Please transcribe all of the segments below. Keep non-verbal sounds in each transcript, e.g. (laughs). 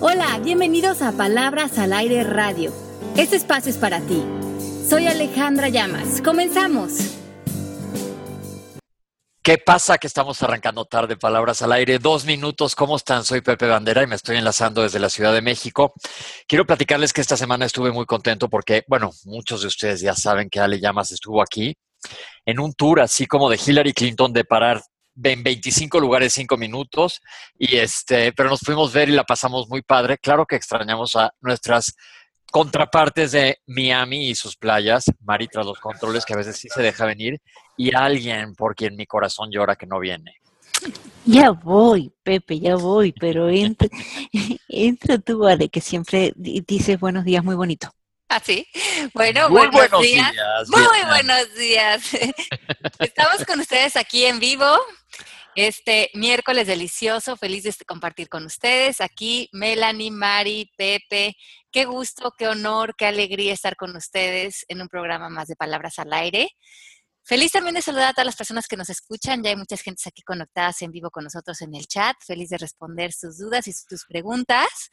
Hola, bienvenidos a Palabras al Aire Radio. Este espacio es para ti. Soy Alejandra Llamas. Comenzamos. ¿Qué pasa que estamos arrancando tarde? Palabras al aire. Dos minutos. ¿Cómo están? Soy Pepe Bandera y me estoy enlazando desde la Ciudad de México. Quiero platicarles que esta semana estuve muy contento porque, bueno, muchos de ustedes ya saben que Ale Llamas estuvo aquí en un tour así como de Hillary Clinton de parar en 25 lugares, 5 minutos. Y este, pero nos fuimos a ver y la pasamos muy padre. Claro que extrañamos a nuestras contrapartes de Miami y sus playas, Mari tras los controles que a veces sí se deja venir, y alguien por quien mi corazón llora que no viene. Ya voy, Pepe, ya voy, pero entra, (laughs) entra tú, Ale, que siempre dices buenos días muy bonito. Ah, sí. Bueno, muy buenos, días. Muy buenos días. (laughs) Estamos con ustedes aquí en vivo. Este miércoles delicioso, feliz de compartir con ustedes. Aquí Melanie, Mari, Pepe. Qué gusto, qué honor, qué alegría estar con ustedes en un programa más de Palabras al Aire. Feliz también de saludar a todas las personas que nos escuchan. Ya hay muchas gentes aquí conectadas en vivo con nosotros en el chat. Feliz de responder sus dudas y sus preguntas.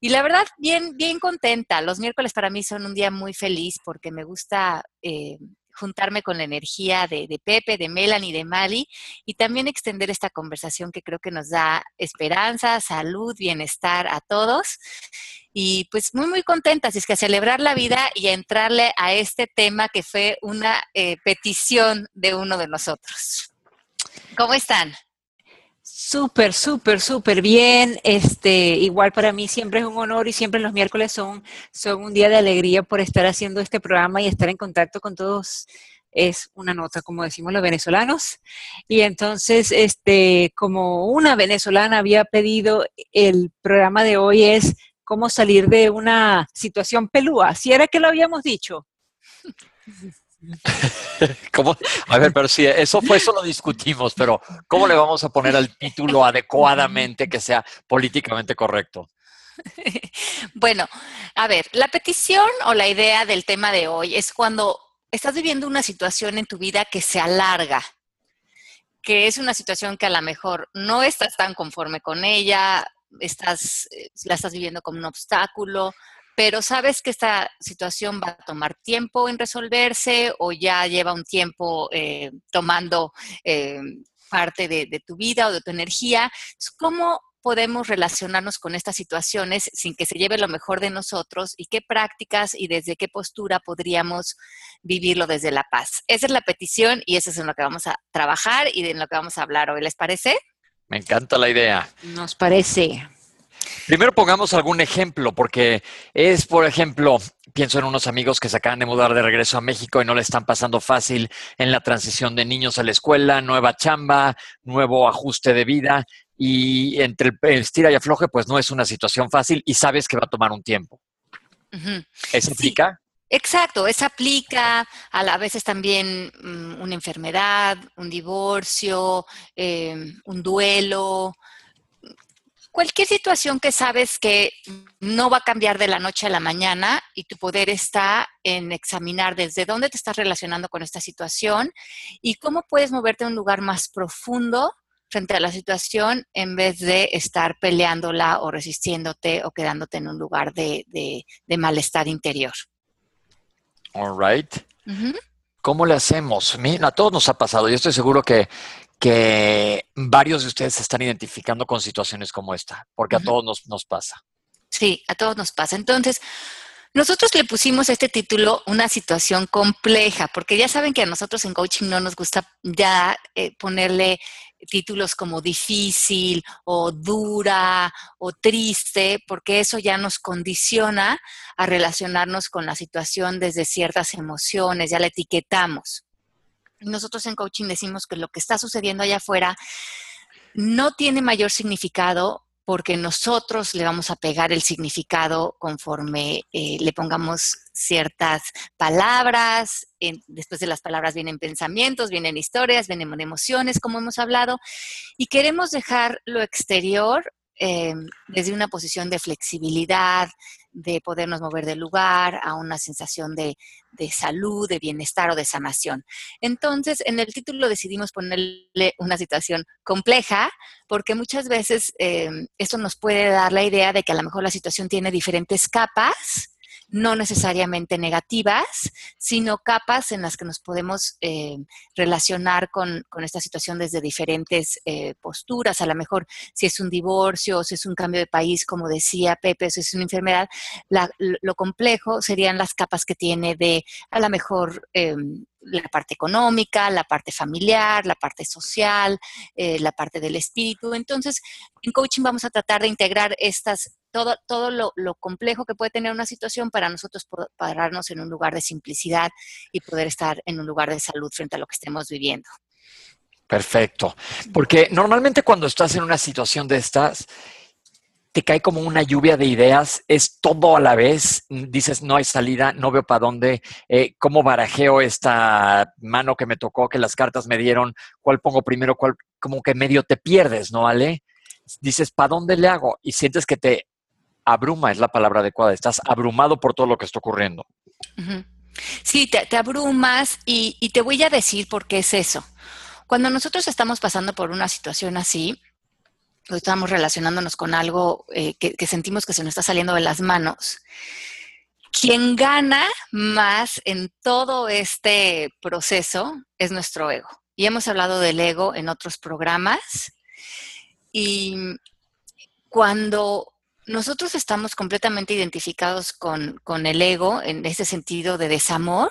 Y la verdad, bien, bien contenta. Los miércoles para mí son un día muy feliz porque me gusta eh, juntarme con la energía de, Pepe, de Melanie, de Mali y también extender esta conversación que creo que nos da esperanza, salud, bienestar a todos. Y pues muy, muy contenta. Así es que a celebrar la vida y a entrarle a este tema que fue una eh, petición de uno de nosotros. ¿Cómo están? Súper, súper, súper bien. Este, igual para mí siempre es un honor y siempre los miércoles son, son un día de alegría por estar haciendo este programa y estar en contacto con todos. Es una nota, como decimos los venezolanos. Y entonces, este, como una venezolana había pedido, el programa de hoy es cómo salir de una situación pelúa. Si era que lo habíamos dicho. (laughs) (laughs) ¿Cómo? A ver, pero sí, eso fue, eso lo discutimos, pero ¿cómo le vamos a poner al título adecuadamente que sea políticamente correcto? (laughs) Bueno, a ver, la petición o la idea del tema de hoy es cuando estás viviendo una situación en tu vida que se alarga, que es una situación que a lo mejor no estás tan conforme con ella, estás, eh, la estás viviendo como un obstáculo, pero sabes que esta situación va a tomar tiempo en resolverse o ya lleva un tiempo eh, tomando eh, parte de, tu vida o de tu energía. ¿Cómo podemos relacionarnos con estas situaciones sin que se lleve lo mejor de nosotros y qué prácticas y desde qué postura podríamos vivirlo desde la paz? Esa es la petición y eso es en lo que vamos a trabajar y en lo que vamos a hablar hoy. ¿Les parece? Me encanta la idea. Nos parece. Primero pongamos algún ejemplo, porque es, por ejemplo, pienso en unos amigos que se acaban de mudar de regreso a México y no le están pasando fácil en la transición de niños a la escuela, nueva chamba, nuevo ajuste de vida y entre el estira y afloje, pues no es una situación fácil y sabes que va a tomar un tiempo. ¿Eso aplica? Exacto, eso aplica a, a veces también mm, una enfermedad, un divorcio, eh, un duelo, cualquier situación que sabes que no va a cambiar de la noche a la mañana y tu poder está en examinar desde dónde te estás relacionando con esta situación y cómo puedes moverte a un lugar más profundo frente a la situación en vez de estar peleándola o resistiéndote o quedándote en un lugar de, malestar interior. All right. ¿Cómo le hacemos? a todos nos ha pasado. Yo estoy seguro que, que varios de ustedes se están identificando con situaciones como esta, porque a todos nos, nos pasa. Sí, a todos nos pasa. Entonces, nosotros le pusimos a este título una situación compleja, porque ya saben que a nosotros en coaching no nos gusta ya eh, ponerle títulos como difícil o dura o triste, porque eso ya nos condiciona a relacionarnos con la situación desde ciertas emociones, ya la etiquetamos. Nosotros en coaching decimos que lo que está sucediendo allá afuera no tiene mayor significado porque nosotros le vamos a pegar el significado conforme eh, le pongamos ciertas palabras. después de las palabras vienen pensamientos, vienen historias, vienen emociones, como hemos hablado, y queremos dejar lo exterior eh, desde una posición de flexibilidad, de podernos mover del lugar, a una sensación de, salud, de bienestar o de sanación. Entonces, en el título decidimos ponerle una situación compleja porque muchas veces eh, esto nos puede dar la idea de que a lo mejor la situación tiene diferentes capas no necesariamente negativas, sino capas en las que nos podemos eh, relacionar con, esta situación desde diferentes eh, posturas. A lo mejor si es un divorcio, si es un cambio de país, como decía Pepe, si es una enfermedad, lo complejo serían las capas que tiene de a lo mejor em, la parte económica, la parte familiar, la parte social, eh, la parte del espíritu. Entonces, en coaching vamos a tratar de integrar estas todo, todo lo, complejo que puede tener una situación para nosotros pararnos en un lugar de simplicidad y poder estar en un lugar de salud frente a lo que estemos viviendo. Perfecto. Porque normalmente cuando estás en una situación de estas, te cae como una lluvia de ideas, es todo a la vez, dices, no hay salida, no veo para dónde, eh, cómo barajeo esta mano que me tocó, que las cartas me dieron, cuál pongo primero, cuál, como que medio te pierdes, ¿no, Ale? Dices, ¿para dónde le hago? Y sientes que te abruma es la palabra adecuada, estás abrumado por todo lo que está ocurriendo. Sí, te, abrumas y, te voy a decir por qué es eso. Cuando nosotros estamos pasando por una situación así, o estamos relacionándonos con algo eh, que, que sentimos que se nos está saliendo de las manos, quien gana más en todo este proceso es nuestro ego. Y hemos hablado del ego en otros programas. Y cuando nosotros estamos completamente identificados con, el ego en ese sentido de desamor.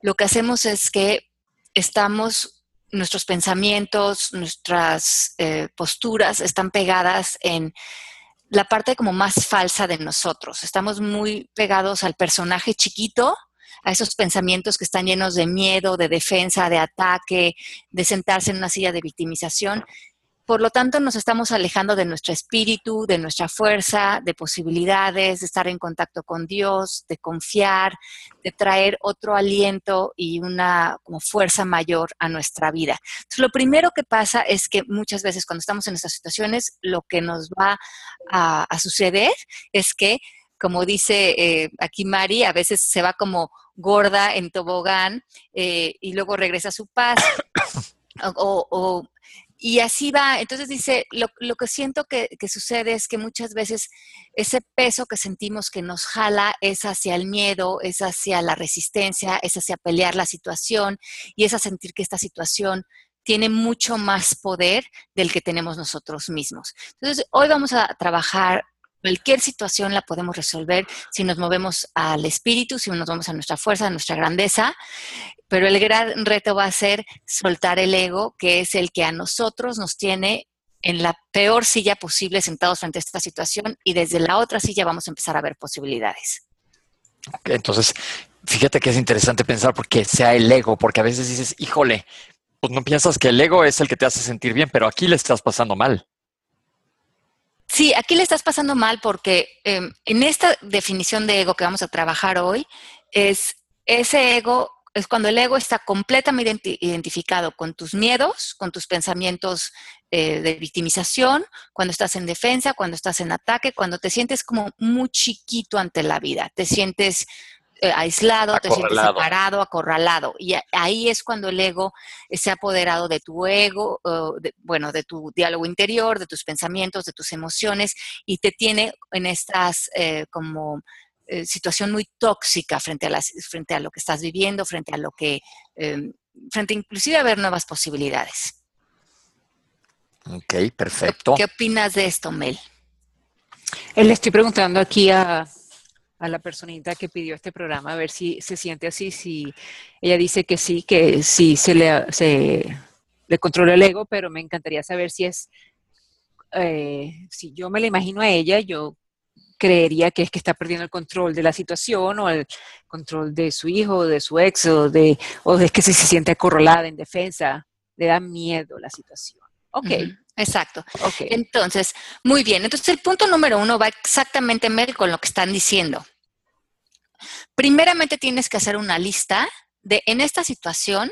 Lo que hacemos es que estamos, nuestros pensamientos, nuestras eh, posturas están pegadas en la parte como más falsa de nosotros. Estamos muy pegados al personaje chiquito, a esos pensamientos que están llenos de miedo, de defensa, de ataque, de sentarse en una silla de victimización por lo tanto, nos estamos alejando de nuestro espíritu, de nuestra fuerza, de posibilidades, de estar en contacto con Dios, de confiar, de traer otro aliento y una como fuerza mayor a nuestra vida. Entonces, lo primero que pasa es que muchas veces cuando estamos en estas situaciones, lo que nos va a, suceder es que, como dice eh, aquí Mari, a veces se va como gorda en tobogán eh, y luego regresa a su paz. (coughs) y así va. Entonces dice, lo, que siento que, sucede es que muchas veces ese peso que sentimos que nos jala es hacia el miedo, es hacia la resistencia, es hacia pelear la situación y es a sentir que esta situación tiene mucho más poder del que tenemos nosotros mismos. Entonces, hoy vamos a trabajar Cualquier situación la podemos resolver si nos movemos al espíritu, si nos vamos a nuestra fuerza, a nuestra grandeza, pero el gran reto va a ser soltar el ego, que es el que a nosotros nos tiene en la peor silla posible sentados frente a esta situación y desde la otra silla vamos a empezar a ver posibilidades. entonces, fíjate que es interesante pensar porque sea el ego, porque a veces dices, híjole, pues no piensas que el ego es el que te hace sentir bien, pero aquí le estás pasando mal. Sí, aquí le estás pasando mal porque em, en esta definición de ego que vamos a trabajar hoy, es ese ego, es cuando el ego está completamente identificado con tus miedos, con tus pensamientos eh, de victimización, cuando estás en defensa, cuando estás en ataque, cuando te sientes como muy chiquito ante la vida, te sientes eh, aislado, te sientes separado, acorralado. Y ahí es cuando el ego se ha apoderado de tu ego, bueno, de tu diálogo interior, de tus pensamientos, de tus emociones, y te tiene en estas eh, como eh, situación muy tóxica frente a, las, frente a lo que estás viviendo, frente a lo que, em, frente inclusive a ver nuevas posibilidades. Ok, perfecto. ¿Qué opinas de esto, Mel? Le estoy preguntando aquí a, a la personita que pidió este programa, a ver si se siente así, si ella dice que sí, que sí se le, controla el ego, pero me encantaría saber si es, eh, si yo me la imagino a ella, yo creería que es que está perdiendo el control de la situación o el control de su hijo, de su ex, o de, o es que se, se siente acorralada, en defensa, le da miedo la situación. Ok. Exacto. Entonces, muy bien. Entonces, el punto número uno va exactamente con lo que están diciendo. Primeramente tienes que hacer una lista de en esta situación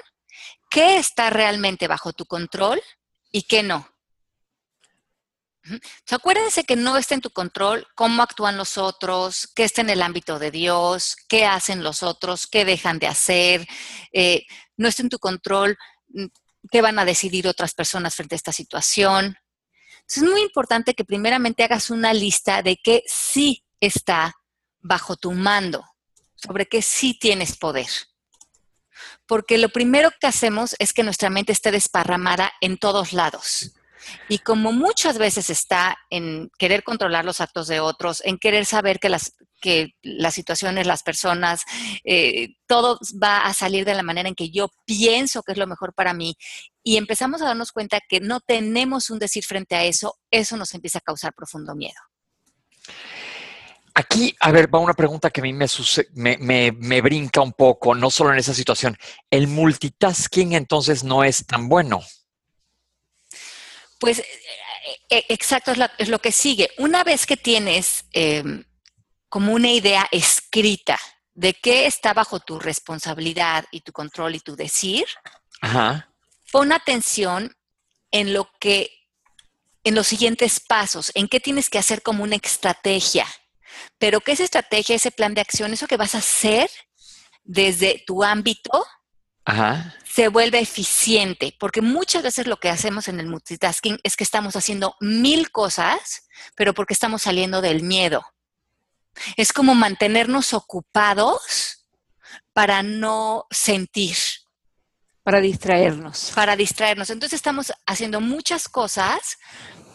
qué está realmente bajo tu control y qué no. acuérdense que no está en tu control cómo actúan los otros, qué está en el ámbito de Dios, qué hacen los otros, qué dejan de hacer. Eh, no está en tu control mm, qué van a decidir otras personas frente a esta situación. Es muy importante que primeramente hagas una lista de qué sí está bajo tu mando, sobre qué sí tienes poder. Porque lo primero que hacemos es que nuestra mente esté desparramada en todos lados. Y como muchas veces está en querer controlar los actos de otros, en querer saber que las, que las situaciones, las personas, eh, todo va a salir de la manera en que yo pienso que es lo mejor para mí, y empezamos a darnos cuenta que no tenemos un decir frente a eso, eso nos empieza a causar profundo miedo. Aquí, a ver, va una pregunta que a mí me, me, me, brinca un poco, no solo en esa situación. ¿El multitasking entonces no es tan bueno? Pues eh, eh, exacto, es, lo que sigue. Una vez que tienes em, como una idea escrita de qué está bajo tu responsabilidad y tu control y tu decir, pon atención en lo que, en los siguientes pasos, en qué tienes que hacer como una estrategia. Pero que esa estrategia, ese plan de acción, eso que vas a hacer desde tu ámbito, se vuelve eficiente, porque muchas veces lo que hacemos en el multitasking es que estamos haciendo mil cosas, pero porque estamos saliendo del miedo. Es como mantenernos ocupados para no sentir. Para distraernos. Para distraernos. Entonces estamos haciendo muchas cosas,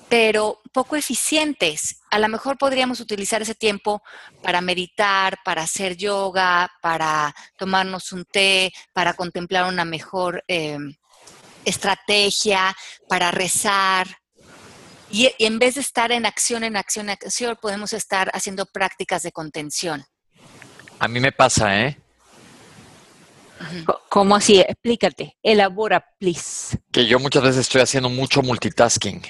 pero poco eficientes. A lo mejor podríamos utilizar ese tiempo para meditar, para hacer yoga, para tomarnos un té, para contemplar una mejor eh, estrategia, para rezar. Y, en vez de estar en acción, en acción, en acción, podemos estar haciendo prácticas de contención. A mí me pasa, ¿eh? ¿Cómo así? Explícate. Elabora, please. Que yo muchas veces estoy haciendo mucho multitasking.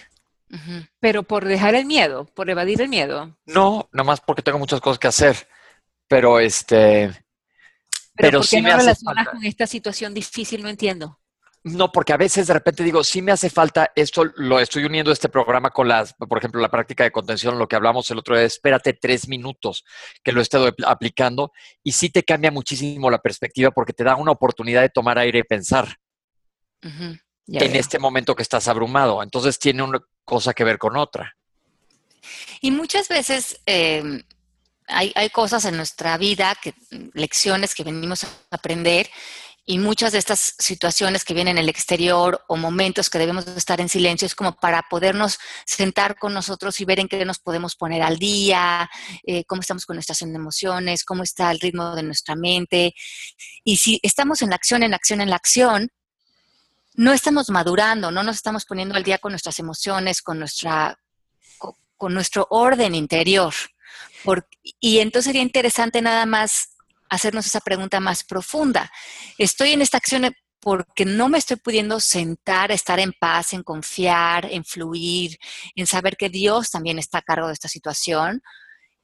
Pero por dejar el miedo, por evadir el miedo. No, nada más porque tengo muchas cosas que hacer. Pero este. Pero, ¿por qué no relacionas con esta situación difícil? No entiendo. No, porque a veces de repente digo, sí me hace falta, esto lo estoy uniendo este programa con las, por ejemplo, la práctica de contención, lo que hablamos el otro día, espérate tres minutos que lo he estado aplicando y sí te cambia muchísimo la perspectiva porque te da una oportunidad de tomar aire y pensar en este momento que estás abrumado. Entonces tiene una cosa que ver con otra. Y muchas veces em, hay, cosas en nuestra vida, que, lecciones que venimos a aprender y muchas de estas situaciones que vienen en el exterior o momentos que debemos estar en silencio es como para podernos sentar con nosotros y ver en qué nos podemos poner al día, eh, cómo estamos con nuestras emociones, cómo está el ritmo de nuestra mente. Y si estamos en la acción, en la acción, en la acción, no estamos madurando, no nos estamos poniendo al día con nuestras emociones, con, nuestra, con, nuestro orden interior. y entonces sería interesante nada más hacernos esa pregunta más profunda. ¿Estoy en esta acción porque no me estoy pudiendo sentar, estar en paz, en confiar, en fluir, en saber que Dios también está a cargo de esta situación?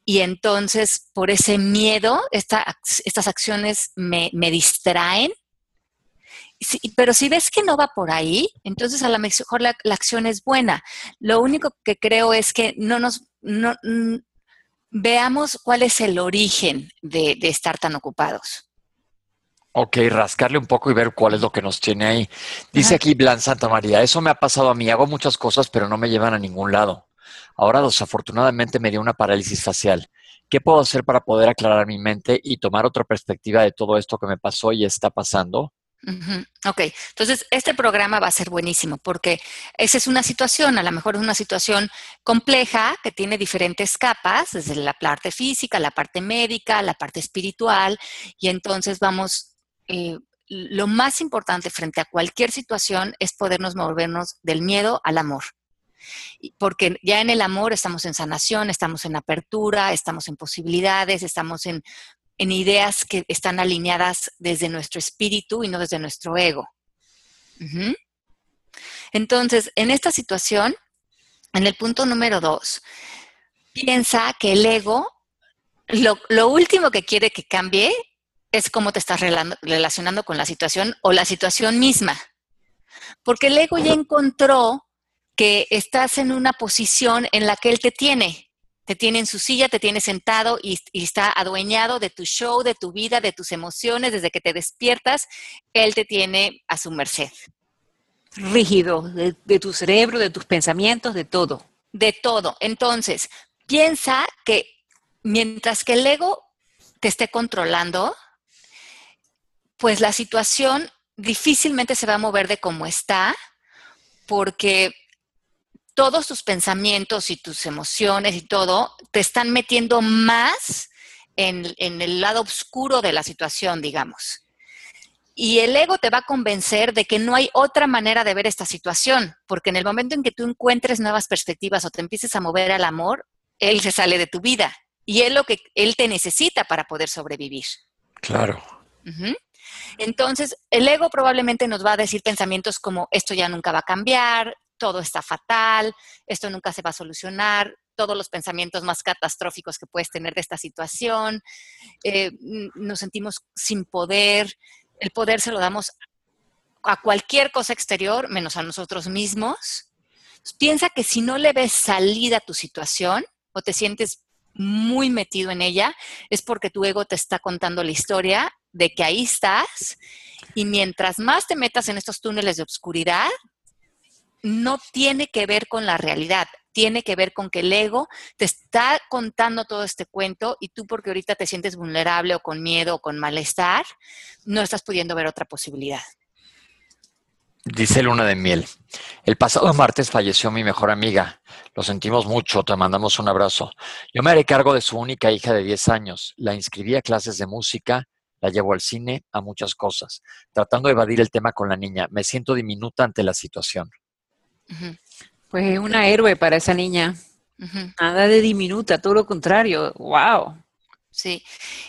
Y entonces, por ese miedo, estas acciones me, me distraen pero si ves que no va por ahí, entonces a lo mejor la, acción es buena. Lo único que creo es que no nos veamos cuál es el origen de, estar tan ocupados. Ok, rascarle un poco y ver cuál es lo que nos tiene ahí. Dice aquí Blan Santa María, eso me ha pasado a mí, hago muchas cosas, pero no me llevan a ningún lado. Ahora desafortunadamente me dio una parálisis facial. ¿Qué puedo hacer para poder aclarar mi mente y tomar otra perspectiva de todo esto que me pasó y está pasando? Ok, entonces este programa va a ser buenísimo porque esa es una situación, a lo mejor es una situación compleja que tiene diferentes capas, desde la parte física, la parte médica, la parte espiritual, y entonces vamos, eh, lo más importante frente a cualquier situación es podernos movernos del miedo al amor. Porque ya en el amor estamos en sanación, estamos en apertura, estamos en posibilidades, estamos en en ideas que están alineadas desde nuestro espíritu y no desde nuestro ego. Entonces, en esta situación, en el punto número dos, piensa que el ego, lo, último que quiere que cambie es cómo te estás relacionando con la situación o la situación misma. Porque el ego ya encontró que estás en una posición en la que él te tiene. Te tiene en su silla, te tiene sentado y, está adueñado de tu show, de tu vida, de tus emociones, desde que te despiertas, él te tiene a su merced. Rígido, de, de tu cerebro, de tus pensamientos, de todo. De todo. Entonces, piensa que mientras que el ego te esté controlando, pues la situación difícilmente se va a mover de cómo está, porque todos tus pensamientos y tus emociones y todo te están metiendo más en, el lado oscuro de la situación, digamos. Y el ego te va a convencer de que no hay otra manera de ver esta situación, porque en el momento en que tú encuentres nuevas perspectivas o te empieces a mover al amor, él se sale de tu vida y es lo que él te necesita para poder sobrevivir. Claro. Entonces, el ego probablemente nos va a decir pensamientos como esto ya nunca va a cambiar, todo está fatal, esto nunca se va a solucionar, todos los pensamientos más catastróficos que puedes tener de esta situación, eh, nos sentimos sin poder, el poder se lo damos a cualquier cosa exterior menos a nosotros mismos. Piensa que si no le ves salida a tu situación o te sientes muy metido en ella, es porque tu ego te está contando la historia de que ahí estás y mientras más te metas en estos túneles de oscuridad, no tiene que ver con la realidad, tiene que ver con que el ego te está contando todo este cuento y tú porque ahorita te sientes vulnerable o con miedo o con malestar, no estás pudiendo ver otra posibilidad. Dice Luna de Miel, el pasado martes falleció mi mejor amiga. Lo sentimos mucho, te mandamos un abrazo. Yo me haré cargo de su única hija de 10 años. La inscribí a clases de música, la llevo al cine, a muchas cosas, tratando de evadir el tema con la niña. Me siento diminuta ante la situación. Pues es una héroe para esa niña. Nada de diminuta, todo lo contrario. ¡Wow! Sí,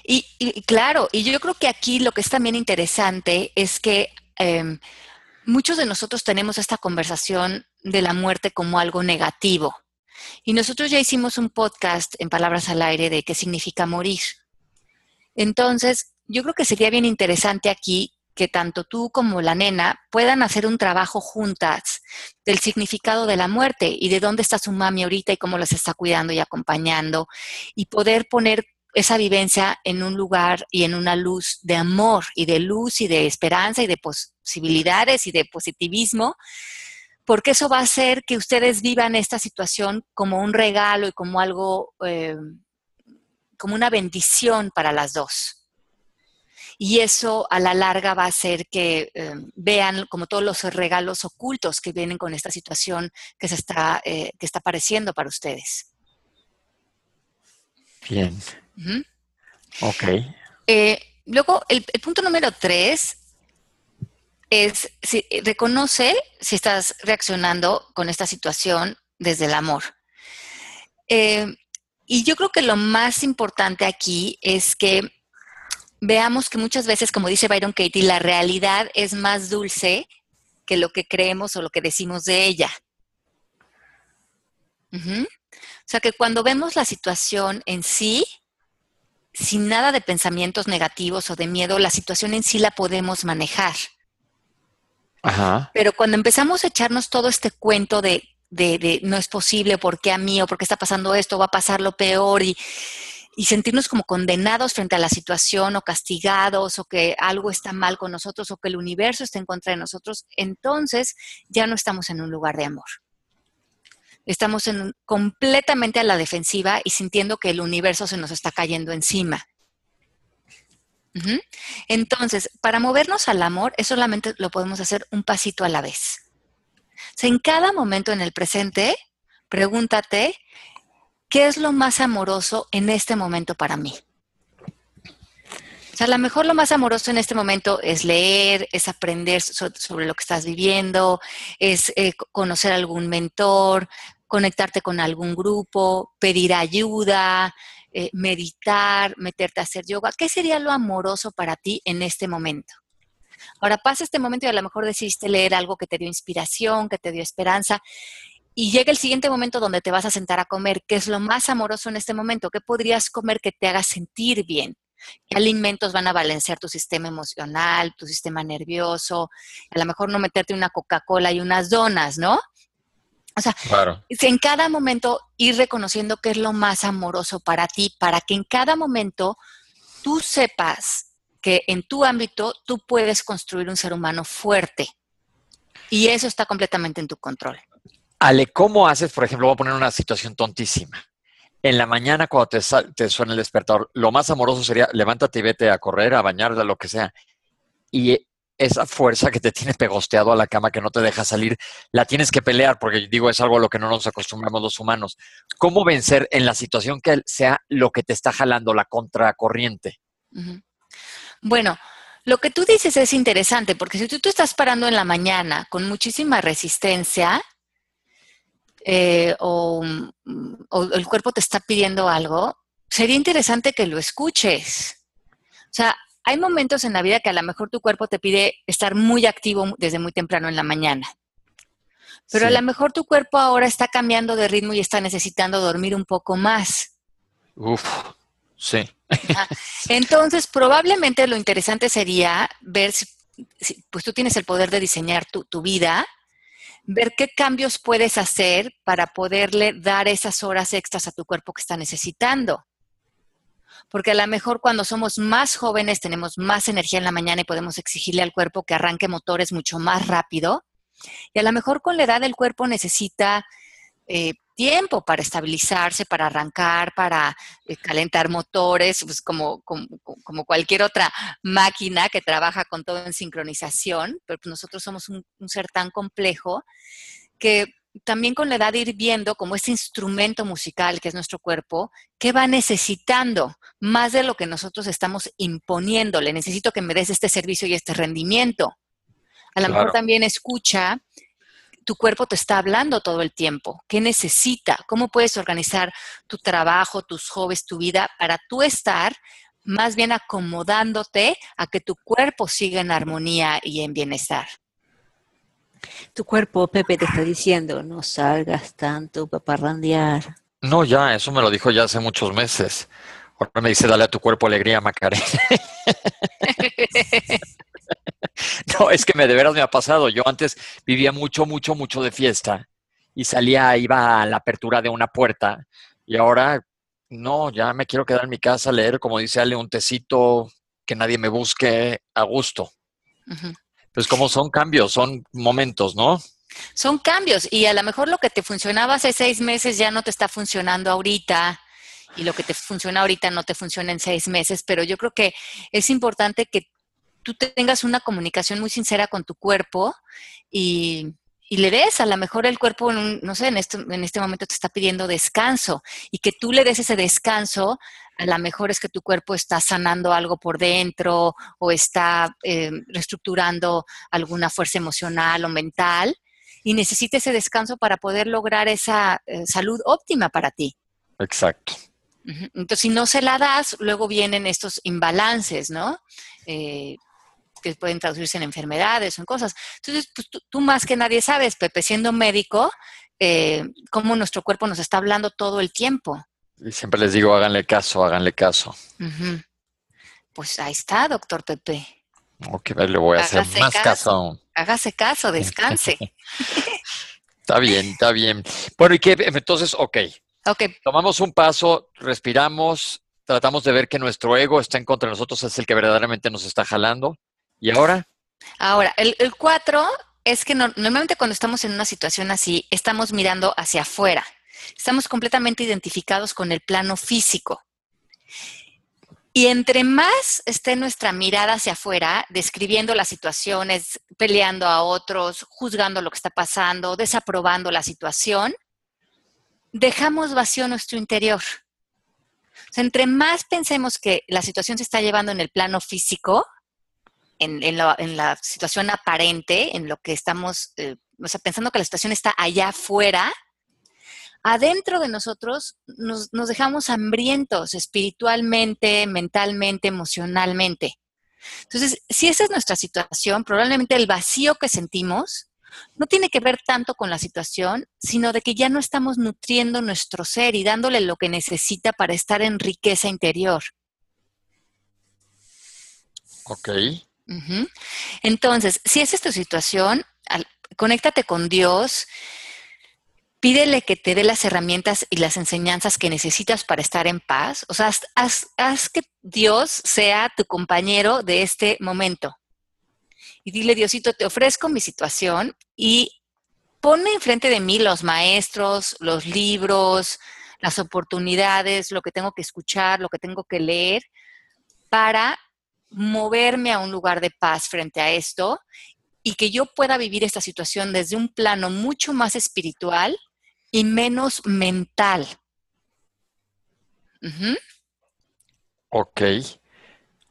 y, claro, y yo creo que aquí lo que es también interesante es que em, muchos de nosotros tenemos esta conversación de la muerte como algo negativo. Y nosotros ya hicimos un podcast en Palabras al Aire de qué significa morir. Entonces, yo creo que sería bien interesante aquí que tanto tú como la nena puedan hacer un trabajo juntas del significado de la muerte y de dónde está su mami ahorita y cómo las está cuidando y acompañando y poder poner esa vivencia en un lugar y en una luz de amor y de luz y de esperanza y de posibilidades y de positivismo, porque eso va a hacer que ustedes vivan esta situación como un regalo y como algo, eh, como una bendición para las dos y eso a la larga va a hacer que eh, vean como todos los regalos ocultos que vienen con esta situación que se está, eh, que está apareciendo para ustedes. Bien. Ok. Eh, luego, el, punto número tres es si, reconoce si estás reaccionando con esta situación desde el amor. y yo creo que lo más importante aquí es que veamos que muchas veces, como dice Byron Katie, la realidad es más dulce que lo que creemos o lo que decimos de ella. O sea que cuando vemos la situación en sí, sin nada de pensamientos negativos o de miedo, la situación en sí la podemos manejar. Pero cuando empezamos a echarnos todo este cuento de, de, de no es posible, ¿por qué a mí? o por qué está pasando esto, va a pasar lo peor y y sentirnos como condenados frente a la situación o castigados o que algo está mal con nosotros o que el universo está en contra de nosotros, entonces ya no estamos en un lugar de amor. Estamos en completamente a la defensiva y sintiendo que el universo se nos está cayendo encima. Entonces, para movernos al amor, eso solamente lo podemos hacer un pasito a la vez. O sea, en cada momento en el presente, pregúntate, ¿qué es lo más amoroso en este momento para mí? O sea, a lo mejor lo más amoroso en este momento es leer, es aprender sobre lo que estás viviendo, es eh, conocer algún mentor, conectarte con algún grupo, pedir ayuda, eh, meditar, meterte a hacer yoga. ¿Qué sería lo amoroso para ti en este momento? Ahora pasa este momento y a lo mejor decidiste leer algo que te dio inspiración, que te dio esperanza y llega el siguiente momento donde te vas a sentar a comer. ¿Qué es lo más amoroso en este momento? ¿Qué podrías comer que te haga sentir bien? ¿Qué alimentos van a balancear tu sistema emocional, tu sistema nervioso? A lo mejor no meterte una Coca-Cola y unas donas, ¿no? O sea, en cada momento ir reconociendo qué es lo más amoroso para ti, para que en cada momento tú sepas que en tu ámbito tú puedes construir un ser humano fuerte. Y eso está completamente en tu control. Ale, ¿cómo haces, por ejemplo, voy a poner una situación tontísima? En la mañana cuando te, suena el despertador, lo más amoroso sería levántate y vete a correr, a bañar, a lo que sea. Y esa fuerza que te tiene pegosteado a la cama, que no te deja salir, la tienes que pelear, porque digo, es algo a lo que no nos acostumbramos los humanos. ¿Cómo vencer en la situación que sea lo que te está jalando, la contracorriente? Bueno, lo que tú dices es interesante, porque si tú, tú estás parando en la mañana con muchísima resistencia, eh, o, o, el cuerpo te está pidiendo algo, sería interesante que lo escuches. O sea, hay momentos en la vida que a lo mejor tu cuerpo te pide estar muy activo desde muy temprano en la mañana. Pero a lo mejor tu cuerpo ahora está cambiando de ritmo y está necesitando dormir un poco más. Uf, sí. (laughs) Entonces, probablemente lo interesante sería ver si, pues tú tienes el poder de diseñar tu, tu vida, ver qué cambios puedes hacer para poderle dar esas horas extras a tu cuerpo que está necesitando porque a lo mejor cuando somos más jóvenes tenemos más energía en la mañana y podemos exigirle al cuerpo que arranque motores mucho más rápido. Y a lo mejor con la edad el cuerpo necesita eh, tiempo para estabilizarse, para arrancar, para eh, calentar motores, pues como, como, cualquier otra máquina que trabaja con todo en sincronización, pero pues nosotros somos un, un ser tan complejo que también con la edad ir viendo como este instrumento musical que es nuestro cuerpo, qué va necesitando más de lo que nosotros estamos imponiéndole. Necesito que me des este servicio y este rendimiento. A lo mejor también escucha, tu cuerpo te está hablando todo el tiempo. ¿Qué necesita? ¿Cómo puedes organizar tu trabajo, tus hobbies, tu vida para tú estar más bien acomodándote a que tu cuerpo siga en armonía y en bienestar? Tu cuerpo, Pepe, te está diciendo, no salgas tanto para parrandear. No, ya, eso me lo dijo ya hace muchos meses. Ahora me dice, dale a tu cuerpo alegría, Macarena. (laughs) (laughs) no, es que me de veras me ha pasado. Yo antes vivía mucho, mucho, mucho de fiesta y salía, iba a la apertura de una puerta y ahora no, ya me quiero quedar en mi casa a leer, como dice Ale, un tecito, que nadie me busque a gusto. Pues como son cambios, son momentos, ¿no? Son cambios y a lo mejor lo que te funcionaba hace seis meses ya no te está funcionando ahorita y lo que te funciona ahorita no te funciona en seis meses, pero yo creo que es importante que tú tengas una comunicación muy sincera con tu cuerpo y, y le des, a lo mejor el cuerpo, no sé, en este, en este momento te está pidiendo descanso y que tú le des ese descanso a lo mejor es que tu cuerpo está sanando algo por dentro o está eh, reestructurando alguna fuerza emocional o mental y necesita ese descanso para poder lograr esa eh, salud óptima para ti. Exacto. Entonces, si no se la das, luego vienen estos imbalances, ¿no? Eh, que pueden traducirse en enfermedades o en cosas. Entonces, pues, tú, más que nadie sabes, Pepe, siendo médico, cómo nuestro cuerpo nos está hablando todo el tiempo. Y siempre les digo, háganle caso, háganle caso. Pues ahí está, doctor Pepe. Ok, le voy a hacer más caso. Hágase caso, descanse. (laughs) está bien, está bien. Bueno, y qué, entonces, ok. Ok. Tomamos un paso, respiramos, tratamos de ver que nuestro ego está en contra de nosotros, es el que verdaderamente nos está jalando. ¿Y ahora? Ahora, el, cuatro es que normalmente cuando estamos en una situación así, estamos mirando hacia afuera. Estamos completamente identificados con el plano físico. Y entre más esté nuestra mirada hacia afuera, describiendo las situaciones, peleando a otros, juzgando lo que está pasando, desaprobando la situación, dejamos vacío nuestro interior. entre más pensemos que la situación se está llevando en el plano físico, en, la, situación aparente, en lo que estamos, eh, o sea, pensando que la situación está allá afuera, adentro de nosotros nos, dejamos hambrientos espiritualmente, mentalmente, emocionalmente. Entonces, si esa es nuestra situación, probablemente el vacío que sentimos no tiene que ver tanto con la situación, sino de que ya no estamos nutriendo nuestro ser y dándole lo que necesita para estar en riqueza interior. Ok. Entonces, si esa es tu situación, conéctate con Dios, pídele que te dé las herramientas y las enseñanzas que necesitas para estar en paz. O sea, haz, que Dios sea tu compañero de este momento. Y dile, Diosito, te ofrezco mi situación y pone enfrente de mí los maestros, los libros, las oportunidades, lo que tengo que escuchar, lo que tengo que leer, para moverme a un lugar de paz frente a esto y que yo pueda vivir esta situación desde un plano mucho más espiritual y menos mental. Ok.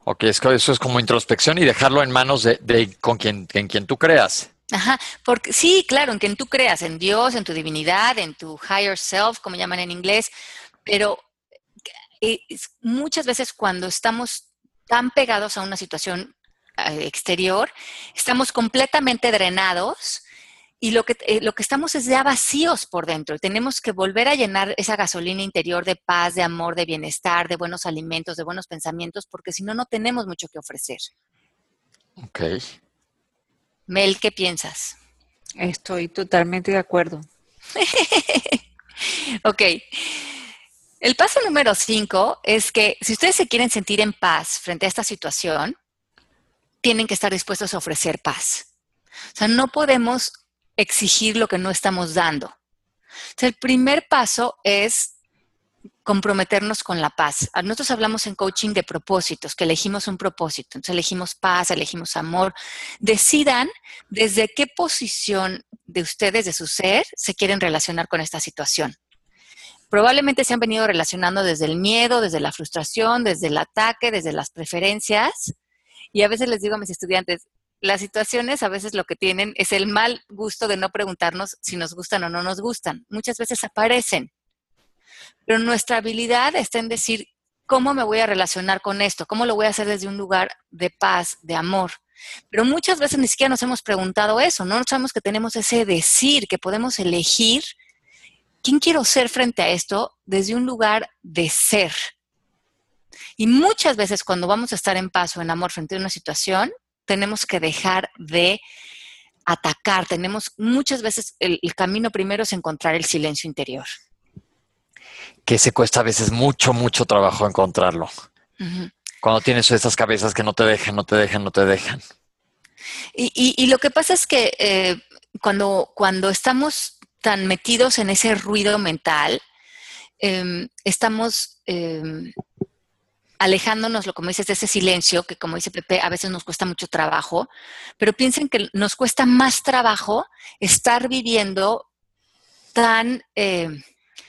Ok, eso es como introspección y dejarlo en manos de, con quien, en quien tú creas. Ajá, porque sí, claro, en quien tú creas, en Dios, en tu divinidad, en tu higher self, como llaman en inglés, pero eh, muchas veces cuando estamos tan pegados a una situación eh, exterior, estamos completamente drenados y lo que, eh, lo que estamos es ya vacíos por dentro. Tenemos que volver a llenar esa gasolina interior de paz, de amor, de bienestar, de buenos alimentos, de buenos pensamientos, porque si no, no tenemos mucho que ofrecer. Ok. Mel, ¿qué piensas? Estoy totalmente de acuerdo. (laughs) ok. El paso número cinco es que si ustedes se quieren sentir en paz frente a esta situación, tienen que estar dispuestos a ofrecer paz. O sea, no podemos exigir lo que no estamos dando. el primer paso es comprometernos con la paz. Nosotros hablamos en coaching de propósitos, que elegimos un propósito. Entonces elegimos paz, elegimos amor. Decidan desde qué posición de ustedes, de su ser, se quieren relacionar con esta situación. Probablemente se han venido relacionando desde el miedo, desde la frustración, desde el ataque, desde las preferencias. Y a veces les digo a mis estudiantes, las situaciones a veces lo que tienen es el mal gusto de no preguntarnos si nos gustan o no nos gustan. Muchas veces aparecen. Pero nuestra habilidad está en decir, ¿cómo me voy a relacionar con esto? ¿Cómo lo voy a hacer desde un lugar de paz, de amor? Pero muchas veces ni siquiera nos hemos preguntado eso, no sabemos que tenemos ese decir, que podemos elegir quién quiero ser frente a esto desde un lugar de ser. Y muchas veces cuando vamos a estar en paz o en amor frente a una situación, tenemos que dejar de atacar. Tenemos muchas veces el, camino primero es encontrar el silencio interior. Que se cuesta a veces mucho, mucho trabajo encontrarlo. Cuando tienes esas cabezas que no te dejan, no te dejan, no te dejan. Y, lo que pasa es que eh, cuando, cuando estamos tan metidos en ese ruido mental, em, estamos em, alejándonos, lo como dices, de ese silencio, que como dice Pepe, a veces nos cuesta mucho trabajo, pero piensen que nos cuesta más trabajo estar viviendo tan... Eh,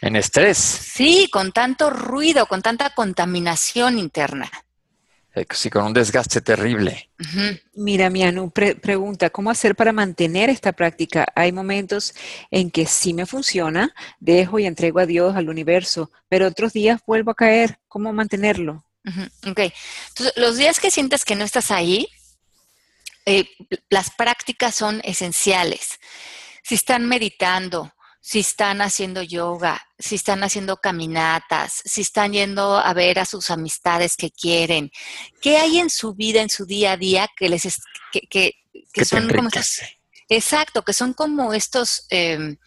en estrés. Sí, con tanto ruido, con tanta contaminación interna. Sí, con un desgaste terrible. Mira, Mianu, pregunta, ¿cómo hacer para mantener esta práctica? Hay momentos en que sí me funciona, dejo y entrego a Dios, al universo, pero otros días vuelvo a caer. ¿Cómo mantenerlo? Ok. Entonces, los días que sientas que no estás ahí, eh, las prácticas son esenciales. Si están meditando, si están haciendo yoga, si están haciendo caminatas, si están yendo a ver a sus amistades que quieren, ¿qué hay en su vida, en su día a día que les que, son como exacto, que son como estos em,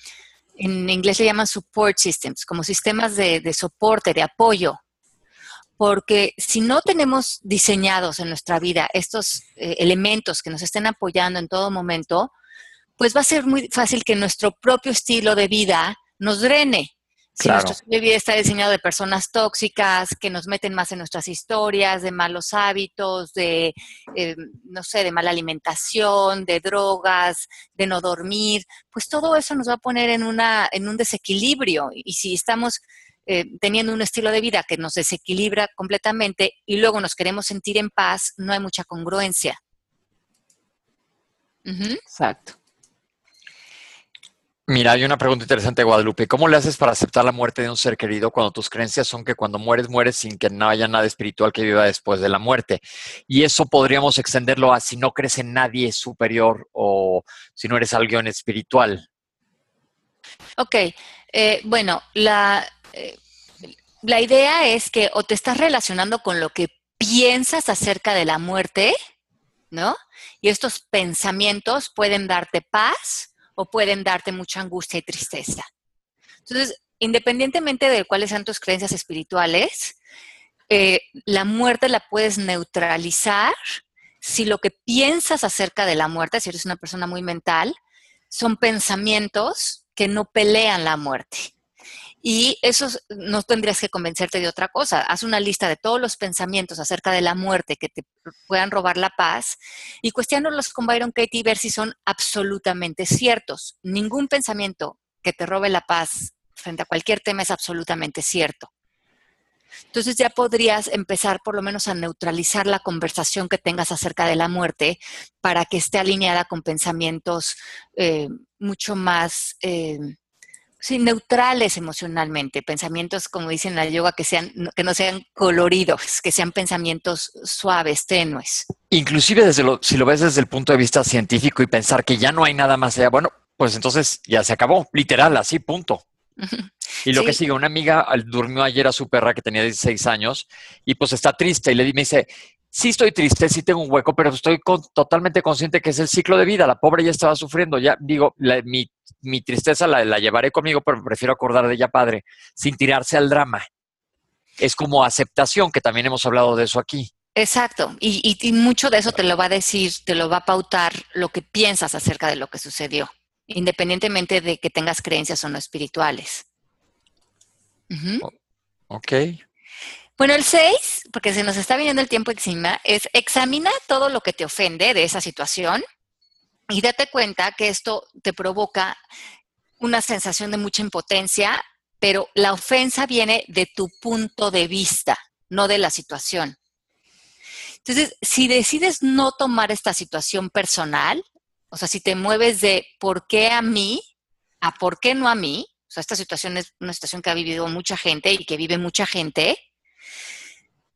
en inglés le llaman support systems, como sistemas de soporte, de apoyo. Porque si no tenemos diseñados en nuestra vida estos eh, elementos que nos estén apoyando en todo momento, pues va a ser muy fácil que nuestro propio estilo de vida nos drene. Si nuestro estilo de vida está diseñado de personas tóxicas que nos meten más en nuestras historias, de malos hábitos, de, eh, no sé, de mala alimentación, de drogas, de no dormir, pues todo eso nos va a poner en, una, en un desequilibrio. Y si estamos eh, teniendo un estilo de vida que nos desequilibra completamente y luego nos queremos sentir en paz, no hay mucha congruencia. Exacto. Mira, hay una pregunta interesante, Guadalupe. ¿Cómo le haces para aceptar la muerte de un ser querido cuando tus creencias son que cuando mueres, mueres sin que no haya nada espiritual que viva después de la muerte? Y eso podríamos extenderlo a si no crees en nadie superior o si no eres alguien espiritual. Ok, eh, bueno, la, eh, la idea es que o te estás relacionando con lo que piensas acerca de la muerte, ¿no? Y estos pensamientos pueden darte paz o pueden darte mucha angustia y tristeza. Entonces, independientemente de cuáles sean tus creencias espirituales, eh, la muerte la puedes neutralizar si lo que piensas acerca de la muerte, si eres una persona muy mental, son pensamientos que no pelean la muerte. Y eso no tendrías que convencerte de otra cosa. Haz una lista de todos los pensamientos acerca de la muerte que te puedan robar la paz y cuestionarlos con Byron Katie y ver si son absolutamente ciertos. Ningún pensamiento que te robe la paz frente a cualquier tema es absolutamente cierto. Entonces ya podrías empezar por lo menos a neutralizar la conversación que tengas acerca de la muerte para que esté alineada con pensamientos eh, mucho más eh, neutrales emocionalmente, pensamientos, como dicen en la yoga, que, sean, que no sean coloridos, que sean pensamientos suaves, tenues. Inclusive desde lo, si lo ves desde el punto de vista científico y pensar que ya no hay nada más allá, bueno, pues entonces ya se acabó, literal, así, punto. (laughs) Y lo que sigue, una amiga durmió ayer a su perra que tenía 16 años y pues está triste y le me dice, sí estoy triste, sí tengo un hueco, pero estoy totalmente consciente que es el ciclo de vida. La pobre ya estaba sufriendo. Ya digo, mi, tristeza la, la, llevaré conmigo, pero prefiero acordar de ella padre, sin tirarse al drama. Es como aceptación, que también hemos hablado de eso aquí. Exacto, y, y, mucho de eso te lo va a decir, te lo va a pautar lo que piensas acerca de lo que sucedió, independientemente de que tengas creencias o no espirituales. Ok. Bueno, el 6, porque se nos está viniendo el tiempo encima, es examina todo lo que te ofende de esa situación y date cuenta que esto te provoca una sensación de mucha impotencia, pero la ofensa viene de tu punto de vista, no de la situación. Entonces, si decides no tomar esta situación personal, o sea, si te mueves de por qué a mí a por qué no a mí, o sea, esta situación es una situación que ha vivido mucha gente y que vive mucha gente,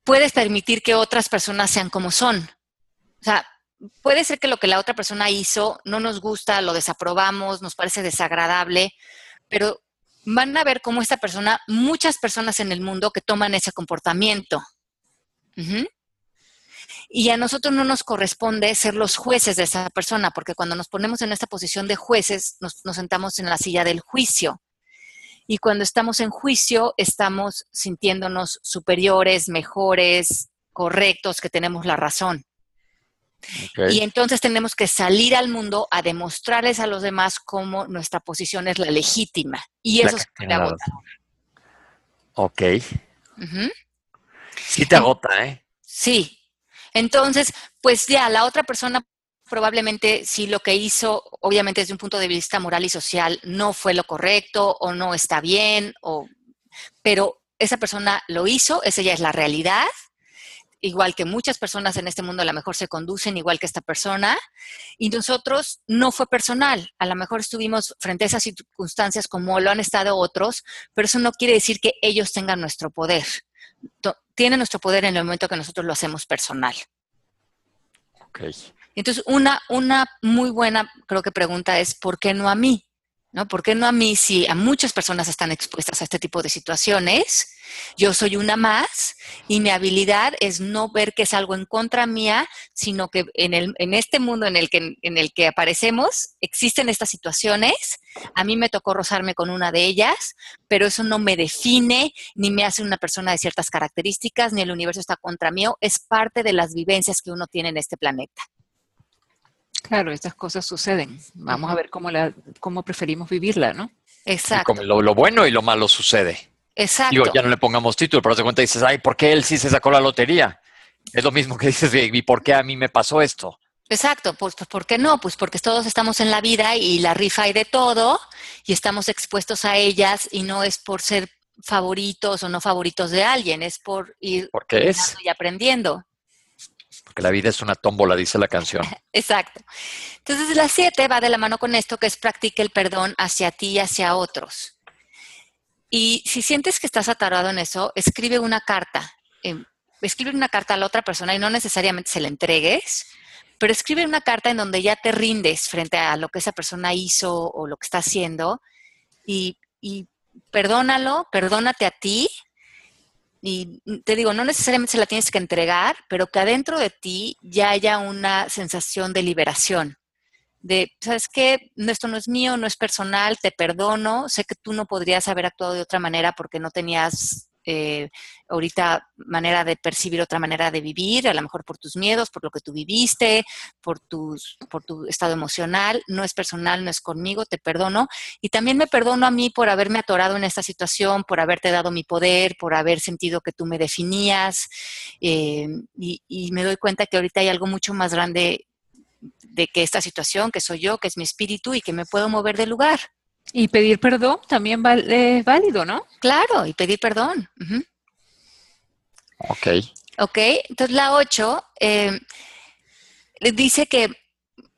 puedes permitir que otras personas sean como son. O sea, puede ser que lo que la otra persona hizo no nos gusta, lo desaprobamos, nos parece desagradable, pero van a ver cómo esta persona, muchas personas en el mundo que toman ese comportamiento. Y a nosotros no nos corresponde ser los jueces de esa persona, porque cuando nos ponemos en esta posición de jueces, nos sentamos en la silla del juicio. Y cuando estamos en juicio, estamos sintiéndonos superiores, mejores, correctos, que tenemos la razón. Y entonces tenemos que salir al mundo a demostrarles a los demás cómo nuestra posición es la legítima. Y eso es te agota. Ok. Sí te agota, ¿eh? Sí. Entonces, pues ya la otra persona probablemente si lo que hizo, obviamente desde un punto de vista moral y social, no fue lo correcto o no está bien, o, pero esa persona lo hizo, esa ya es la realidad, igual que muchas personas en este mundo a lo mejor se conducen igual que esta persona, y nosotros no fue personal, a lo mejor estuvimos frente a esas circunstancias como lo han estado otros, pero eso no quiere decir que ellos tengan nuestro poder. Tienen nuestro poder en el momento que nosotros lo hacemos personal. Okay. Entonces, una, una muy buena, creo que pregunta es, ¿por qué no a mí? ¿No? ¿Por qué no a mí si a muchas personas están expuestas a este tipo de situaciones? Yo soy una más y mi habilidad es no ver que es algo en contra mía, sino que en, el, en este mundo en el, que, en el que aparecemos existen estas situaciones. A mí me tocó rozarme con una de ellas, pero eso no me define ni me hace una persona de ciertas características, ni el universo está contra mí. Es parte de las vivencias que uno tiene en este planeta. Claro, estas cosas suceden. Vamos a ver cómo, la, cómo preferimos vivirla, ¿no? Exacto. Como lo, bueno y lo malo sucede. Exacto. Digo, ya no le pongamos título, pero te cuenta y dices, ay, ¿por qué él sí se sacó la lotería? Es lo mismo que dices, ¿y por qué a mí me pasó esto? Exacto, pues, pues, ¿por qué no? Pues porque todos estamos en la vida y la rifa hay de todo y estamos expuestos a ellas y no es por ser favoritos o no favoritos de alguien, es por ir porque es? y aprendiendo que la vida es una tómbola, dice la canción. (laughs) Exacto. Entonces la siete va de la mano con esto, que es practique el perdón hacia ti y hacia otros. Y si sientes que estás atarado en eso, escribe una carta. Eh, escribe una carta a la otra persona y no necesariamente se la entregues, pero escribe una carta en donde ya te rindes frente a lo que esa persona hizo o lo que está haciendo y perdónalo, perdónate a ti y te digo, no necesariamente se la tienes que entregar, pero que adentro de ti ya haya una sensación de liberación, de, ¿sabes qué? Esto no es mío, no es personal, te perdono, sé que tú no podrías haber actuado de otra manera porque no tenías eh, ahorita manera de percibir otra manera de vivir, a lo mejor por tus miedos, por lo que tú viviste, por, tus, por tu estado emocional, no es personal, no es conmigo, te perdono. Y también me perdono a mí por haberme atorado en esta situación, por haberte dado mi poder, por haber sentido que tú me definías. Eh, y, y me doy cuenta que ahorita hay algo mucho más grande de que esta situación, que soy yo, que es mi espíritu y que me puedo mover del lugar. Y pedir perdón también es válido, ¿no? Claro, y pedir perdón. Ok. Ok, entonces la 8 eh, dice que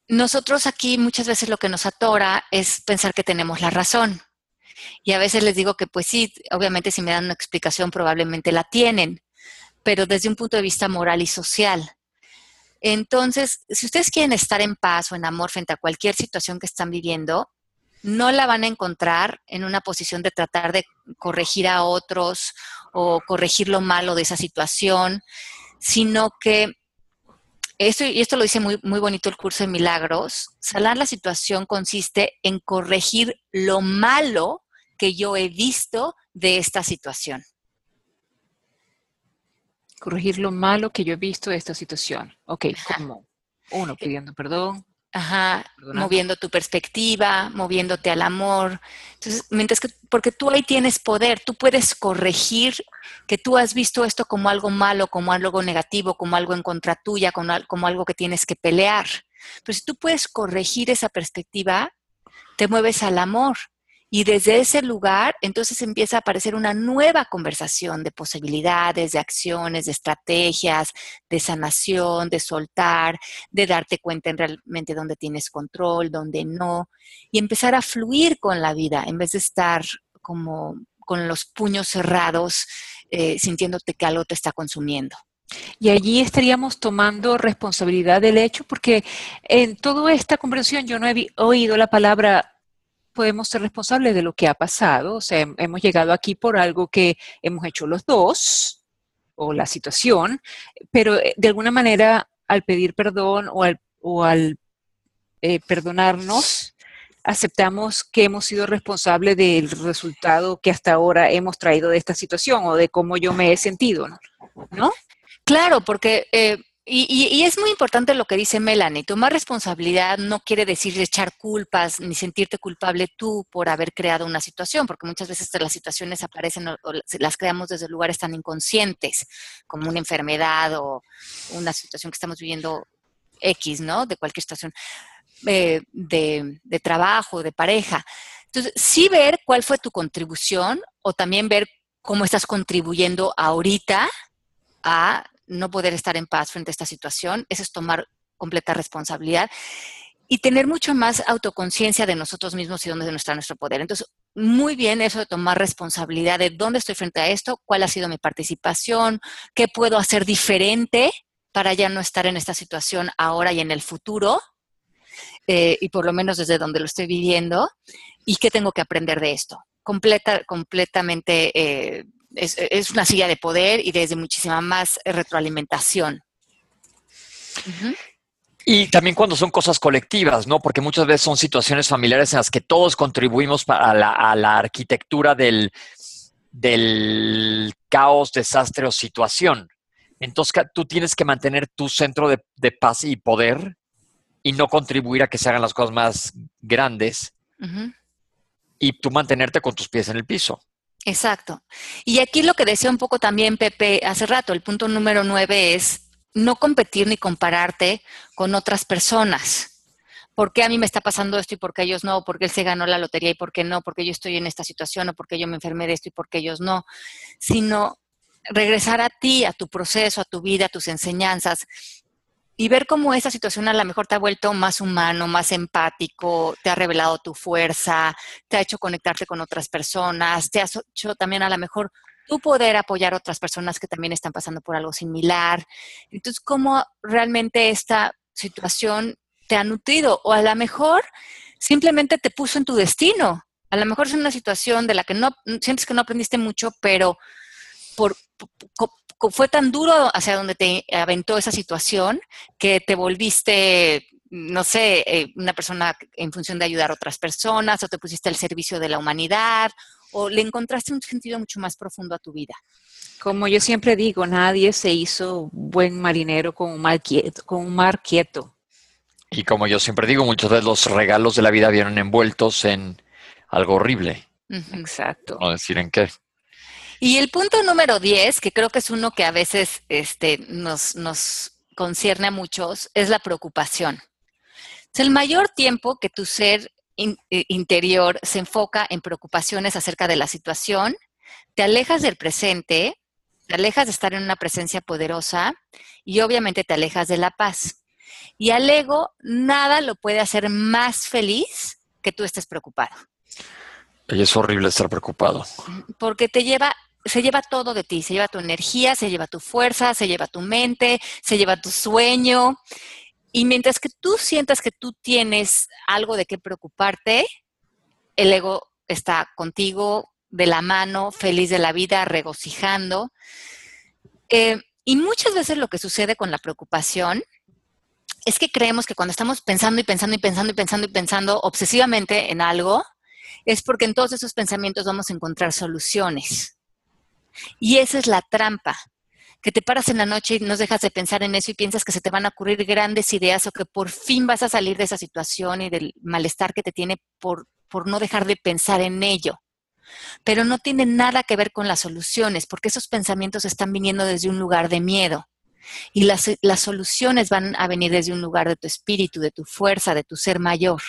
nosotros aquí muchas veces lo que nos atora es pensar que tenemos la razón. Y a veces les digo que pues sí, obviamente si me dan una explicación probablemente la tienen, pero desde un punto de vista moral y social. Entonces, si ustedes quieren estar en paz o en amor frente a cualquier situación que están viviendo, no la van a encontrar en una posición de tratar de corregir a otros o corregir lo malo de esa situación, sino que esto, y esto lo dice muy, muy bonito el curso de milagros, sanar la situación consiste en corregir lo malo que yo he visto de esta situación. Corregir lo malo que yo he visto de esta situación. Ok, ¿cómo? Uno, pidiendo perdón. Ajá, moviendo tu perspectiva, moviéndote al amor. Entonces, mientras que, porque tú ahí tienes poder, tú puedes corregir que tú has visto esto como algo malo, como algo negativo, como algo en contra tuya, como, como algo que tienes que pelear. Pero si tú puedes corregir esa perspectiva, te mueves al amor. Y desde ese lugar, entonces empieza a aparecer una nueva conversación de posibilidades, de acciones, de estrategias, de sanación, de soltar, de darte cuenta en realmente dónde tienes control, dónde no, y empezar a fluir con la vida en vez de estar como con los puños cerrados, eh, sintiéndote que algo te está consumiendo. Y allí estaríamos tomando responsabilidad del hecho, porque en toda esta conversación yo no he oído la palabra podemos ser responsables de lo que ha pasado. O sea, hemos llegado aquí por algo que hemos hecho los dos o la situación, pero eh, de alguna manera al pedir perdón o al, o al eh, perdonarnos, aceptamos que hemos sido responsables del resultado que hasta ahora hemos traído de esta situación o de cómo yo me he sentido, ¿no? Claro, porque eh, y, es muy importante lo que dice Melanie. Tomar responsabilidad no quiere decir echar culpas ni sentirte culpable tú por haber creado una situación, porque muchas veces las situaciones aparecen o, las creamos desde lugares tan inconscientes, como una enfermedad o una situación que estamos viviendo X, ¿no? De cualquier situación eh, de, de trabajo, de pareja. Entonces, sí ver cuál fue tu contribución o también ver cómo estás contribuyendo ahorita a no poder estar en paz frente a esta situación, eso es tomar completa responsabilidad y tener mucho más autoconciencia de nosotros mismos y dónde está nuestro poder. Entonces, muy bien eso de tomar responsabilidad de dónde estoy frente a esto, cuál ha sido mi participación, qué puedo hacer diferente para ya no estar en esta situación ahora y en el futuro, eh, y por lo menos desde donde lo estoy viviendo, y qué tengo que aprender de esto. Completa, completamente eh, es, una silla de poder y desde muchísima más retroalimentación. Y también cuando son cosas colectivas, ¿no? Porque muchas veces son situaciones familiares en las que todos contribuimos a la, arquitectura del, del, caos, desastre o situación. Entonces tú tienes que mantener tu centro de, paz y poder y no contribuir a que se hagan las cosas más grandes y tú mantenerte con tus pies en el piso. Exacto. Y aquí lo que decía un poco también Pepe hace rato, el punto número nueve es no competir ni compararte con otras personas. ¿Por qué a mí me está pasando esto y por qué ellos no? ¿Por qué él se ganó la lotería y por qué no? ¿Por qué yo estoy en esta situación o por qué yo me enfermé de esto y por qué ellos no? Sino regresar a ti, a tu proceso, a tu vida, a tus enseñanzas y ver cómo esa situación a lo mejor te ha vuelto más humano, más empático, te ha revelado tu fuerza, te ha hecho conectarte con otras personas, te ha hecho también a lo mejor tu poder apoyar a otras personas que también están pasando por algo similar. Entonces, cómo realmente esta situación te ha nutrido o a lo mejor simplemente te puso en tu destino. A lo mejor es una situación de la que no sientes que no aprendiste mucho, pero por, fue tan duro hacia donde te aventó esa situación que te volviste no sé, eh, una persona en función de ayudar a otras personas, o te pusiste al servicio de la humanidad, o le encontraste un sentido mucho más profundo a tu vida. Como yo siempre digo, nadie se hizo buen marinero con un mar quieto. Con un mar quieto. Y como yo siempre digo, muchos de los regalos de la vida vienen envueltos en algo horrible. Exacto. No decir en qué. Y el punto número 10, que creo que es uno que a veces este, nos, nos concierne a muchos, es la preocupación. Es el mayor tiempo que tu ser eh, interior se enfoca en preocupaciones acerca de la situación, te alejas del presente, te alejas de estar en una presencia poderosa y obviamente te alejas de la paz. Y al ego nada lo puede hacer más feliz que tú estés preocupado. Y es horrible estar preocupado. Porque te lleva se lleva todo de ti, se lleva tu energía, se lleva tu fuerza, se lleva tu mente, se lleva tu sueño. Y mientras que tú sientas que tú tienes algo de qué preocuparte, el ego está contigo de la mano, feliz de la vida, regocijando. Eh, y muchas veces lo que sucede con la preocupación es que creemos que cuando estamos pensando y pensando y pensando y pensando y pensando obsesivamente en algo, es porque en todos esos pensamientos vamos a encontrar soluciones. Y esa es la trampa, que te paras en la noche y no dejas de pensar en eso y piensas que se te van a ocurrir grandes ideas o que por fin vas a salir de esa situación y del malestar que te tiene por, por no dejar de pensar en ello. Pero no tiene nada que ver con las soluciones, porque esos pensamientos están viniendo desde un lugar de miedo. Y las, las soluciones van a venir desde un lugar de tu espíritu, de tu fuerza, de tu ser mayor.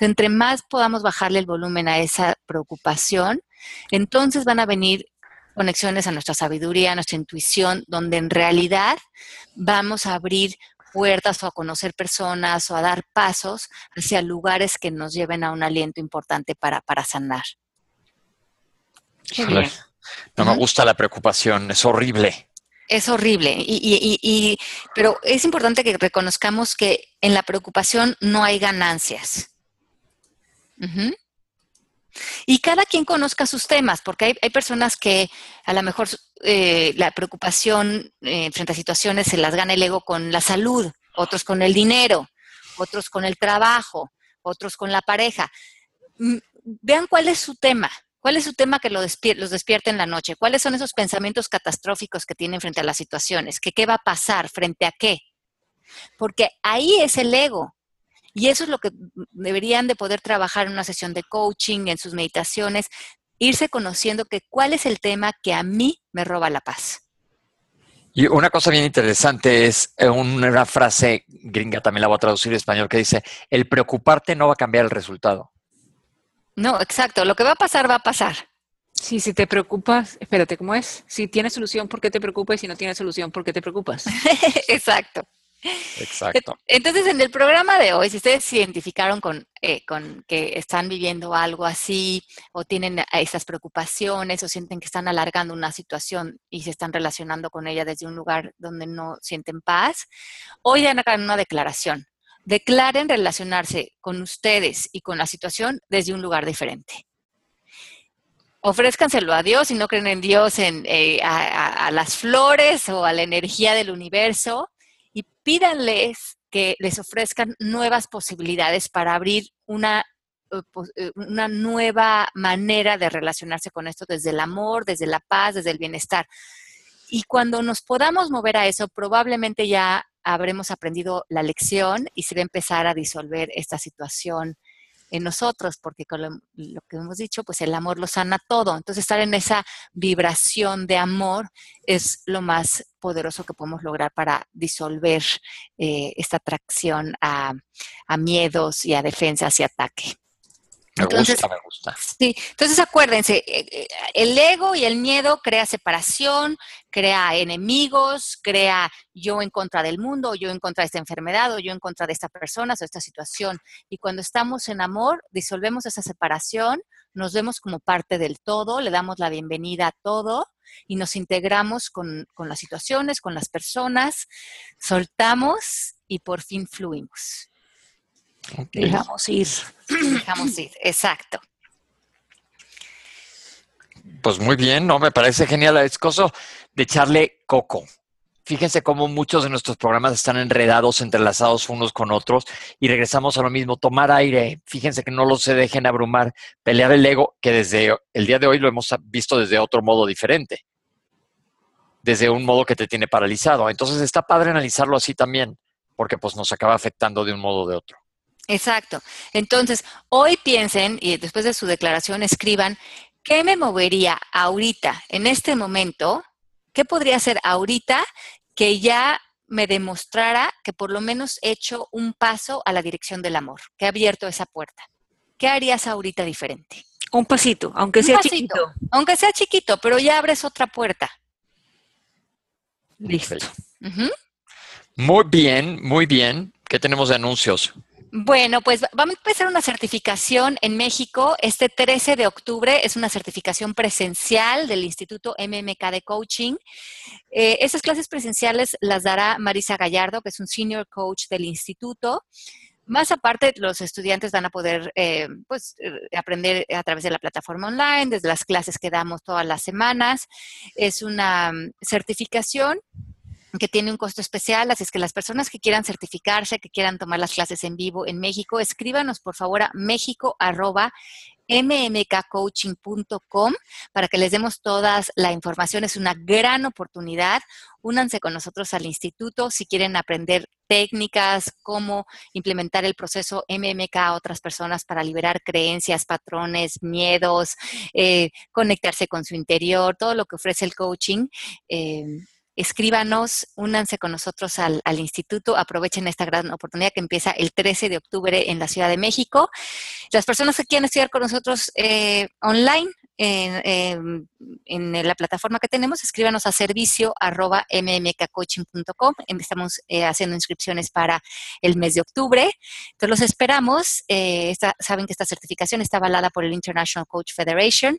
Entre más podamos bajarle el volumen a esa preocupación, entonces van a venir conexiones a nuestra sabiduría, a nuestra intuición, donde en realidad vamos a abrir puertas o a conocer personas o a dar pasos hacia lugares que nos lleven a un aliento importante para, para sanar. No me gusta la preocupación, es horrible. Es horrible, y, pero es importante que reconozcamos que en la preocupación no hay ganancias. Y cada quien conozca sus temas, porque hay, personas que a lo mejor eh, la preocupación eh, frente a situaciones se las gana el ego con la salud, otros con el dinero, otros con el trabajo, otros con la pareja. Mm, vean cuál es su tema, cuál es su tema que los despierta en la noche, cuáles son esos pensamientos catastróficos que tienen frente a las situaciones, qué va a pasar, frente a qué. Porque ahí es el ego, y eso es lo que deberían de poder trabajar en una sesión de coaching, en sus meditaciones, irse conociendo que cuál es el tema que a mí me roba la paz. Y una cosa bien interesante es eh, una frase gringa, también la voy a traducir en español, que dice, el preocuparte no va a cambiar el resultado. No, exacto, lo que va a pasar va a pasar. Sí, si te preocupas, espérate, ¿cómo es? Si tienes solución, ¿por qué te preocupas? Y si no tienes solución, ¿por qué te preocupas? (laughs) exacto. Exacto. (laughs) Entonces, en el programa de hoy, si ustedes se identificaron con, eh, con que están viviendo algo así o tienen esas preocupaciones o sienten que están alargando una situación y se están relacionando con ella desde un lugar donde no sienten paz, hoy hacer una declaración. Declaren relacionarse con ustedes y con la situación desde un lugar diferente ofrézcanselo a Dios si no creen en Dios, en, eh, a, las flores o a la energía del universo y pídanles que les ofrezcan nuevas posibilidades para abrir una, eh, eh, una nueva manera de relacionarse con esto desde el amor, desde la paz, desde el bienestar. Y cuando nos podamos mover a eso, probablemente ya habremos aprendido la lección y se va a empezar a disolver esta situación en nosotros, porque con lo, que hemos dicho, pues el amor lo sana todo. Entonces, estar en esa vibración de amor es lo más poderoso que podemos lograr para disolver eh, esta atracción a, a miedos y a defensas y ataque. Me gusta, me gusta. Sí, entonces acuérdense, eh, eh, el ego y el miedo crea separación, crea enemigos, crea yo en contra del mundo, yo en contra de esta enfermedad, o yo en contra de esta persona o esta situación. Y cuando estamos en amor, disolvemos esa separación, nos vemos como parte del todo, le damos la bienvenida a todo y nos integramos con, con las situaciones, con las personas, soltamos y por fin fluimos. Dejamos ir. Dejamos ir, exacto. Pues muy bien, ¿no? Me parece genial. Es cosa de echarle coco. fíjense cómo muchos de nuestros programas están enredados, entrelazados unos con otros y regresamos a lo mismo, tomar aire, fíjense que no lo se dejen abrumar, pelear el ego, que desde el día de hoy lo hemos visto desde otro modo diferente, desde un modo que te tiene paralizado. Entonces está padre analizarlo así también, porque pues nos acaba afectando de un modo o de otro. Exacto. Entonces, hoy piensen y después de su declaración escriban, ¿qué me movería ahorita, en este momento? ¿Qué podría hacer ahorita que ya me demostrara que por lo menos he hecho un paso a la dirección del amor, que he abierto esa puerta? ¿Qué harías ahorita diferente? Un pasito, aunque sea chiquito. Aunque sea chiquito, pero ya abres otra puerta. Listo. Muy bien, muy bien. ¿Qué tenemos de anuncios? Bueno, pues vamos a empezar una certificación en México. Este 13 de octubre es una certificación presencial del Instituto MMK de Coaching. Eh, esas clases presenciales las dará Marisa Gallardo, que es un senior coach del instituto. Más aparte, los estudiantes van a poder eh, pues, eh, aprender a través de la plataforma online, desde las clases que damos todas las semanas. Es una mm, certificación que tiene un costo especial, así es que las personas que quieran certificarse, que quieran tomar las clases en vivo en México, escríbanos por favor a méxico mmkcoaching.com para que les demos toda la información. Es una gran oportunidad. Únanse con nosotros al instituto si quieren aprender técnicas, cómo implementar el proceso MMK a otras personas para liberar creencias, patrones, miedos, eh, conectarse con su interior, todo lo que ofrece el coaching. Eh, escríbanos, únanse con nosotros al, instituto, aprovechen esta gran oportunidad que empieza el 13 de octubre en la Ciudad de México. Las personas que quieran estudiar con nosotros eh, online, en, la plataforma que tenemos, escríbanos a servicio arroba mmkcoaching.com. Estamos eh, haciendo inscripciones para el mes de octubre. Entonces los esperamos. Eh, saben que esta certificación está avalada por el International Coach Federation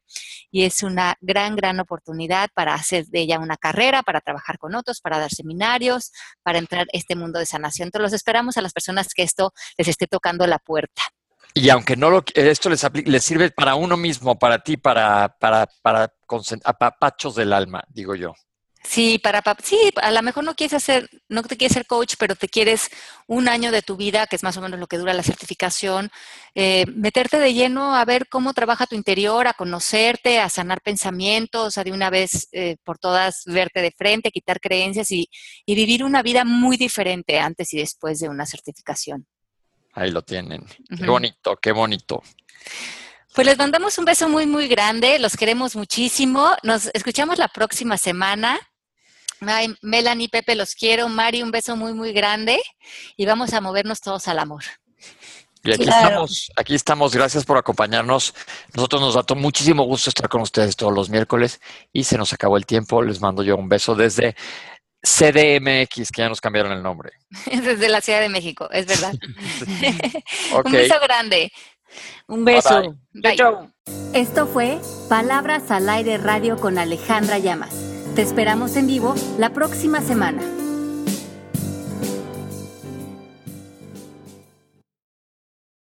y es una gran, gran oportunidad para hacer de ella una carrera, para trabajar con otros, para dar seminarios, para entrar a este mundo de sanación. Entonces los esperamos a las personas que esto les esté tocando la puerta. Y aunque no lo, esto les, les sirve para uno mismo, para ti, para, para, para apapachos del alma, digo yo. Sí, para sí, a lo mejor no quieres hacer, no te quieres ser coach, pero te quieres un año de tu vida, que es más o menos lo que dura la certificación, eh, meterte de lleno a ver cómo trabaja tu interior, a conocerte, a sanar pensamientos, a de una vez eh, por todas verte de frente, quitar creencias y, y vivir una vida muy diferente antes y después de una certificación. Ahí lo tienen. Qué bonito, qué bonito. Pues les mandamos un beso muy, muy grande. Los queremos muchísimo. Nos escuchamos la próxima semana. Melanie, Pepe, los quiero. Mari, un beso muy, muy grande. Y vamos a movernos todos al amor. Y aquí estamos, aquí estamos. Gracias por acompañarnos. Nosotros nos da muchísimo gusto estar con ustedes todos los miércoles y se nos acabó el tiempo. Les mando yo un beso desde CDMX, que ya nos cambiaron el nombre. (laughs) Desde la Ciudad de México, es verdad. (laughs) (laughs) Un beso grande. Un beso. Bye, Esto fue Palabras al Aire Radio con Alejandra Llamas. Te esperamos en vivo la próxima semana.